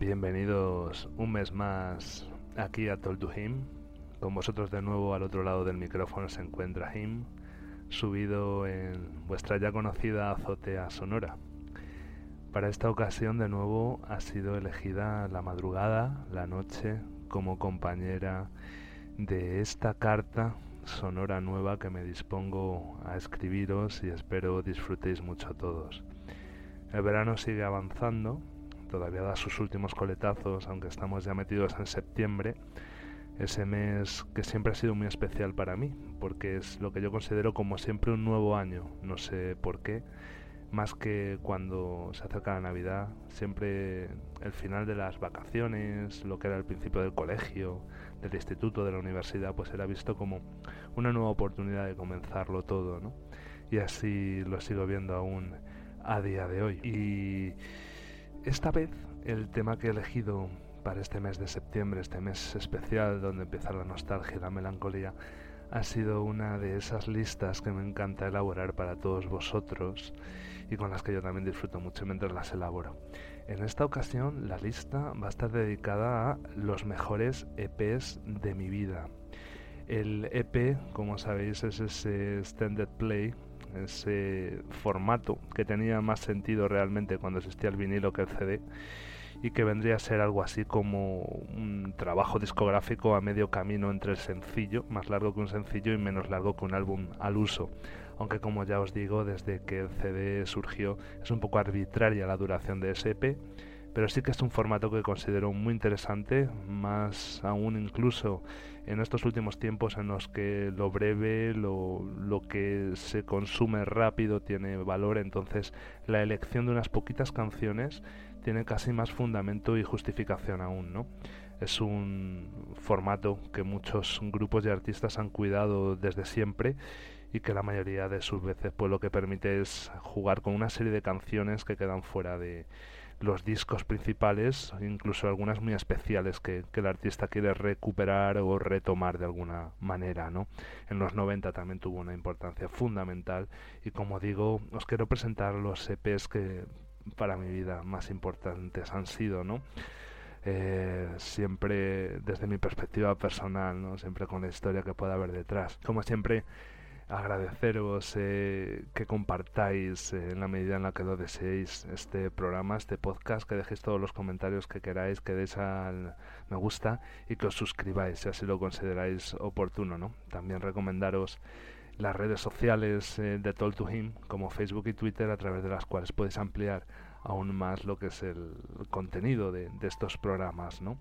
Bienvenidos un mes más aquí a Told to Him. Con vosotros de nuevo al otro lado del micrófono se encuentra Him, subido en vuestra ya conocida azotea sonora. Para esta ocasión de nuevo ha sido elegida la madrugada, la noche, como compañera de esta carta sonora nueva que me dispongo a escribiros y espero disfrutéis mucho todos. El verano sigue avanzando todavía da sus últimos coletazos, aunque estamos ya metidos en septiembre, ese mes que siempre ha sido muy especial para mí, porque es lo que yo considero como siempre un nuevo año, no sé por qué, más que cuando se acerca la Navidad, siempre el final de las vacaciones, lo que era el principio del colegio, del instituto, de la universidad, pues era visto como una nueva oportunidad de comenzarlo todo, ¿no? Y así lo sigo viendo aún a día de hoy. Y esta vez el tema que he elegido para este mes de septiembre, este mes especial donde empieza la nostalgia y la melancolía, ha sido una de esas listas que me encanta elaborar para todos vosotros y con las que yo también disfruto mucho mientras las elaboro. En esta ocasión la lista va a estar dedicada a los mejores EPs de mi vida. El EP, como sabéis, es ese extended play ese formato que tenía más sentido realmente cuando existía el vinilo que el CD y que vendría a ser algo así como un trabajo discográfico a medio camino entre el sencillo, más largo que un sencillo y menos largo que un álbum al uso. Aunque como ya os digo, desde que el CD surgió es un poco arbitraria la duración de ese EP, pero sí que es un formato que considero muy interesante, más aún incluso en estos últimos tiempos en los que lo breve, lo, lo, que se consume rápido tiene valor, entonces la elección de unas poquitas canciones tiene casi más fundamento y justificación aún, ¿no? Es un formato que muchos grupos y artistas han cuidado desde siempre y que la mayoría de sus veces pues lo que permite es jugar con una serie de canciones que quedan fuera de los discos principales, incluso algunas muy especiales que, el artista quiere recuperar o retomar de alguna manera, ¿no? En los 90 también tuvo una importancia fundamental y como digo, os quiero presentar los EPs que para mi vida más importantes han sido, ¿no? Eh, siempre desde mi perspectiva personal, ¿no? Siempre con la historia que pueda haber detrás. Como siempre, agradeceros eh, que compartáis eh, en la medida en la que lo deseéis este programa, este podcast, que dejéis todos los comentarios que queráis, que deis al me gusta y que os suscribáis si así lo consideráis oportuno. ¿no? También recomendaros las redes sociales eh, de Talk to Him como Facebook y Twitter a través de las cuales podéis ampliar aún más lo que es el contenido de, de estos programas. ¿no?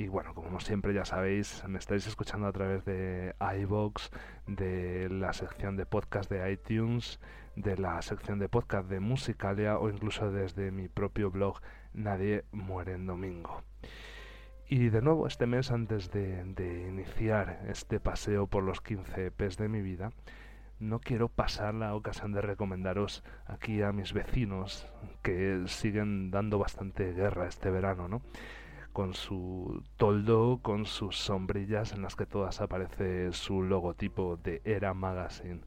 Y bueno, como siempre ya sabéis, me estáis escuchando a través de iBox, de la sección de podcast de iTunes, de la sección de podcast de Musicalia o incluso desde mi propio blog Nadie muere en domingo. Y de nuevo, este mes, antes de, de iniciar este paseo por los 15 EPs de mi vida, no quiero pasar la ocasión de recomendaros aquí a mis vecinos que siguen dando bastante guerra este verano, ¿no? Con su toldo, con sus sombrillas en las que todas aparece su logotipo de Era Magazine,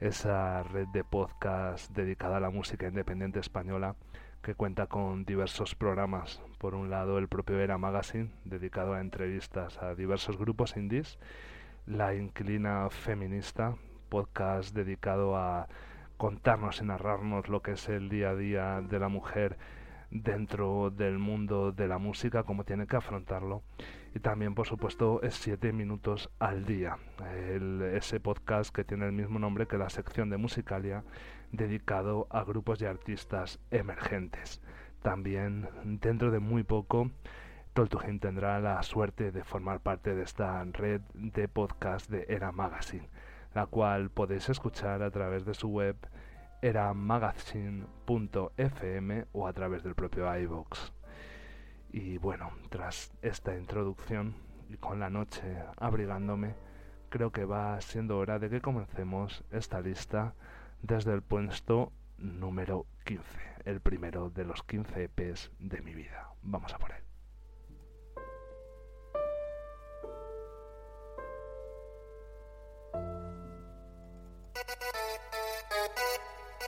esa red de podcast dedicada a la música independiente española que cuenta con diversos programas. Por un lado, el propio Era Magazine, dedicado a entrevistas a diversos grupos indies, La Inclina Feminista, podcast dedicado a contarnos y narrarnos lo que es el día a día de la mujer dentro del mundo de la música, como tiene que afrontarlo. Y también, por supuesto, es 7 minutos al día. ese podcast que tiene el mismo nombre que la sección de Musicalia, dedicado a grupos y artistas emergentes. También, dentro de muy poco, Toltugen tendrá la suerte de formar parte de esta red de podcast de Era Magazine, la cual podéis escuchar a través de su web era magazine.fm o a través del propio iVoox. Y bueno, tras esta introducción y con la noche abrigándome, creo que va siendo hora de que comencemos esta lista desde el puesto número 15, el primero de los 15 EPs de mi vida. Vamos a por él.